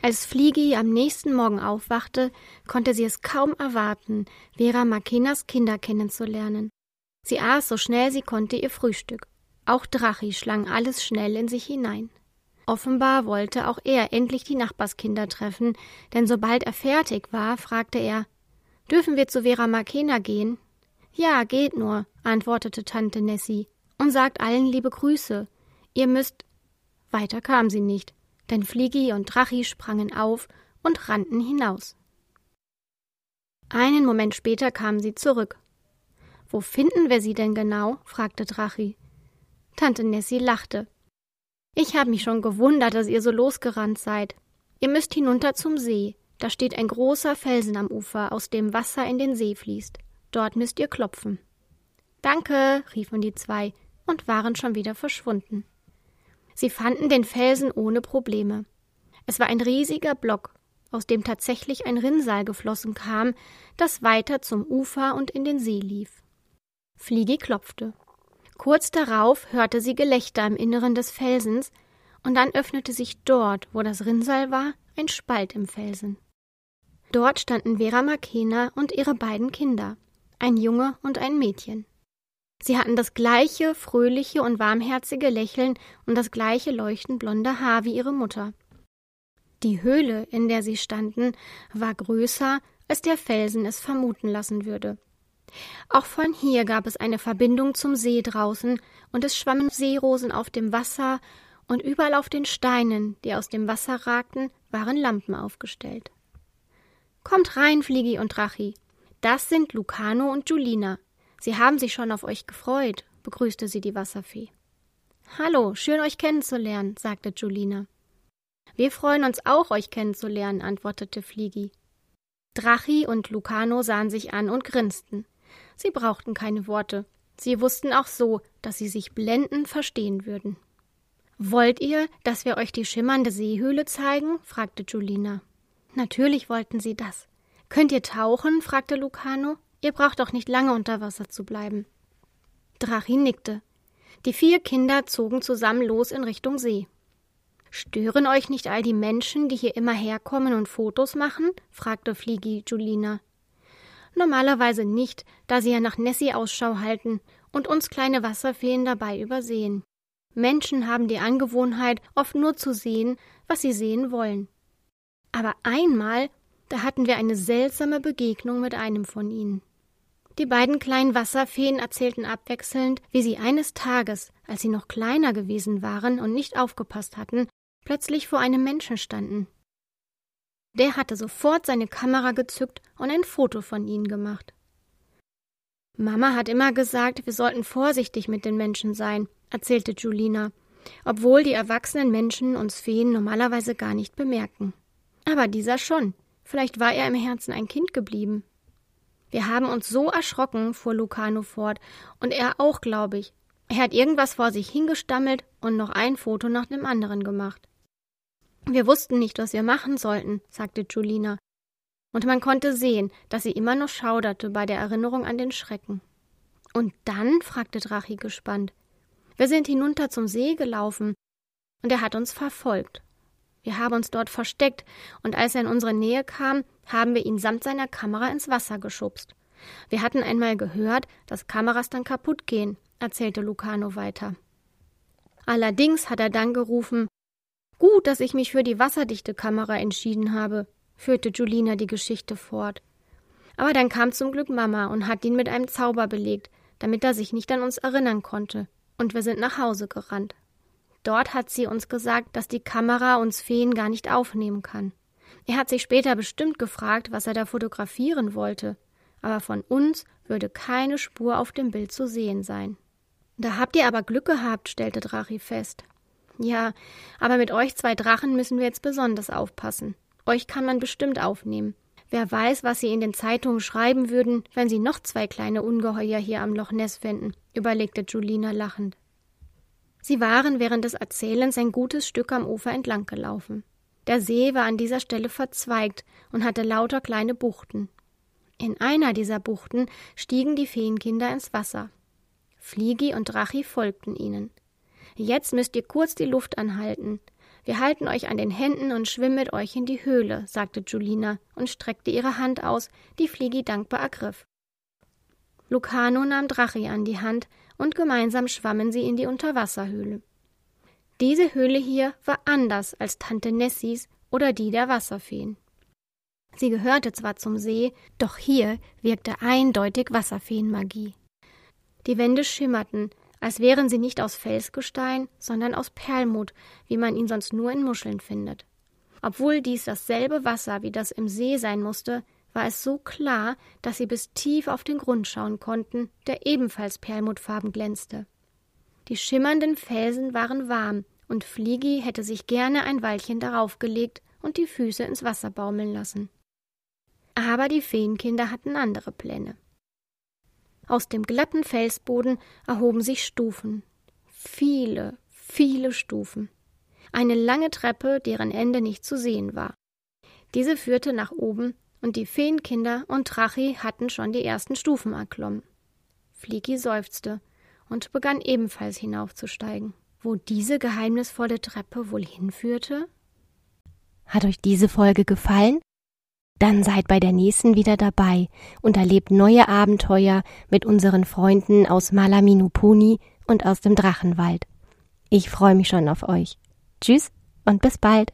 Als Fliegi am nächsten Morgen aufwachte, konnte sie es kaum erwarten, Vera Makenas Kinder kennenzulernen. Sie aß so schnell sie konnte ihr Frühstück. Auch Drachi schlang alles schnell in sich hinein. Offenbar wollte auch er endlich die Nachbarskinder treffen, denn sobald er fertig war, fragte er Dürfen wir zu Vera Makena gehen? Ja, geht nur, antwortete Tante Nessie, und sagt allen liebe Grüße. Ihr müsst. Weiter kam sie nicht, denn Fliegi und Drachi sprangen auf und rannten hinaus. Einen Moment später kamen sie zurück. Wo finden wir sie denn genau? fragte Drachi. Tante Nessie lachte. Ich habe mich schon gewundert, dass ihr so losgerannt seid. Ihr müsst hinunter zum See. Da steht ein großer Felsen am Ufer, aus dem Wasser in den See fließt. Dort müsst ihr klopfen. Danke, riefen die zwei und waren schon wieder verschwunden. Sie fanden den Felsen ohne Probleme. Es war ein riesiger Block, aus dem tatsächlich ein Rinnsal geflossen kam, das weiter zum Ufer und in den See lief. Fliegi klopfte. Kurz darauf hörte sie Gelächter im Inneren des Felsens, und dann öffnete sich dort, wo das Rinnsal war, ein Spalt im Felsen. Dort standen Vera Makena und ihre beiden Kinder, ein Junge und ein Mädchen. Sie hatten das gleiche fröhliche und warmherzige Lächeln und das gleiche leuchtend blonde Haar wie ihre Mutter. Die Höhle, in der sie standen, war größer, als der Felsen es vermuten lassen würde. Auch von hier gab es eine Verbindung zum See draußen, und es schwammen Seerosen auf dem Wasser, und überall auf den Steinen, die aus dem Wasser ragten, waren Lampen aufgestellt. Kommt rein, Fliegi und Drachi. Das sind Lucano und Julina. Sie haben sich schon auf euch gefreut, begrüßte sie die Wasserfee. Hallo, schön euch kennenzulernen, sagte Julina. Wir freuen uns auch, euch kennenzulernen, antwortete Fliegi. Drachi und Lucano sahen sich an und grinsten. Sie brauchten keine Worte. Sie wussten auch so, dass sie sich blendend verstehen würden. Wollt ihr, dass wir euch die schimmernde Seehöhle zeigen? fragte Julina. Natürlich wollten sie das. Könnt ihr tauchen? fragte Lucano. Ihr braucht doch nicht lange unter Wasser zu bleiben. Drachi nickte. Die vier Kinder zogen zusammen los in Richtung See. Stören euch nicht all die Menschen, die hier immer herkommen und Fotos machen? fragte Fliegi Julina. Normalerweise nicht, da sie ja nach Nessie Ausschau halten und uns kleine Wasserfeen dabei übersehen. Menschen haben die Angewohnheit, oft nur zu sehen, was sie sehen wollen. Aber einmal, da hatten wir eine seltsame Begegnung mit einem von ihnen. Die beiden kleinen Wasserfeen erzählten abwechselnd, wie sie eines Tages, als sie noch kleiner gewesen waren und nicht aufgepasst hatten, plötzlich vor einem Menschen standen. Der hatte sofort seine Kamera gezückt und ein Foto von ihnen gemacht. Mama hat immer gesagt, wir sollten vorsichtig mit den Menschen sein, erzählte Julina, obwohl die erwachsenen Menschen uns Feen normalerweise gar nicht bemerken. Aber dieser schon. Vielleicht war er im Herzen ein Kind geblieben. Wir haben uns so erschrocken, fuhr Lucano fort, und er auch, glaube ich. Er hat irgendwas vor sich hingestammelt und noch ein Foto nach dem anderen gemacht. Wir wussten nicht, was wir machen sollten, sagte Julina. Und man konnte sehen, dass sie immer noch schauderte bei der Erinnerung an den Schrecken. Und dann? fragte Drachi gespannt. Wir sind hinunter zum See gelaufen, und er hat uns verfolgt. Wir haben uns dort versteckt, und als er in unsere Nähe kam, haben wir ihn samt seiner Kamera ins Wasser geschubst. Wir hatten einmal gehört, dass Kameras dann kaputt gehen, erzählte Lucano weiter. Allerdings hat er dann gerufen, Gut, dass ich mich für die wasserdichte Kamera entschieden habe, führte Julina die Geschichte fort. Aber dann kam zum Glück Mama und hat ihn mit einem Zauber belegt, damit er sich nicht an uns erinnern konnte, und wir sind nach Hause gerannt. Dort hat sie uns gesagt, dass die Kamera uns Feen gar nicht aufnehmen kann. Er hat sich später bestimmt gefragt, was er da fotografieren wollte, aber von uns würde keine Spur auf dem Bild zu sehen sein. Da habt ihr aber Glück gehabt, stellte Drachi fest. Ja, aber mit euch zwei Drachen müssen wir jetzt besonders aufpassen. Euch kann man bestimmt aufnehmen. Wer weiß, was sie in den Zeitungen schreiben würden, wenn sie noch zwei kleine Ungeheuer hier am Loch Ness fänden, überlegte Julina lachend. Sie waren während des Erzählens ein gutes Stück am Ufer entlang gelaufen. Der See war an dieser Stelle verzweigt und hatte lauter kleine Buchten. In einer dieser Buchten stiegen die Feenkinder ins Wasser. Fliegi und Drachi folgten ihnen. Jetzt müsst ihr kurz die Luft anhalten. Wir halten euch an den Händen und schwimmen mit euch in die Höhle, sagte Julina und streckte ihre Hand aus, die Fliegi dankbar ergriff. Lucano nahm Drachi an die Hand und gemeinsam schwammen sie in die Unterwasserhöhle. Diese Höhle hier war anders als Tante Nessies oder die der Wasserfeen. Sie gehörte zwar zum See, doch hier wirkte eindeutig Wasserfeenmagie. Die Wände schimmerten, als wären sie nicht aus Felsgestein, sondern aus Perlmutt, wie man ihn sonst nur in Muscheln findet. Obwohl dies dasselbe Wasser wie das im See sein musste, war es so klar, dass sie bis tief auf den Grund schauen konnten, der ebenfalls perlmuttfarben glänzte. Die schimmernden Felsen waren warm, und Fliegi hätte sich gerne ein Weilchen darauf gelegt und die Füße ins Wasser baumeln lassen. Aber die Feenkinder hatten andere Pläne. Aus dem glatten Felsboden erhoben sich Stufen. Viele, viele Stufen. Eine lange Treppe, deren Ende nicht zu sehen war. Diese führte nach oben, und die Feenkinder und Drachi hatten schon die ersten Stufen erklommen. Fliegi seufzte und begann ebenfalls hinaufzusteigen. Wo diese geheimnisvolle Treppe wohl hinführte? Hat euch diese Folge gefallen? Dann seid bei der nächsten wieder dabei und erlebt neue Abenteuer mit unseren Freunden aus Malaminupuni und aus dem Drachenwald. Ich freue mich schon auf euch. Tschüss und bis bald.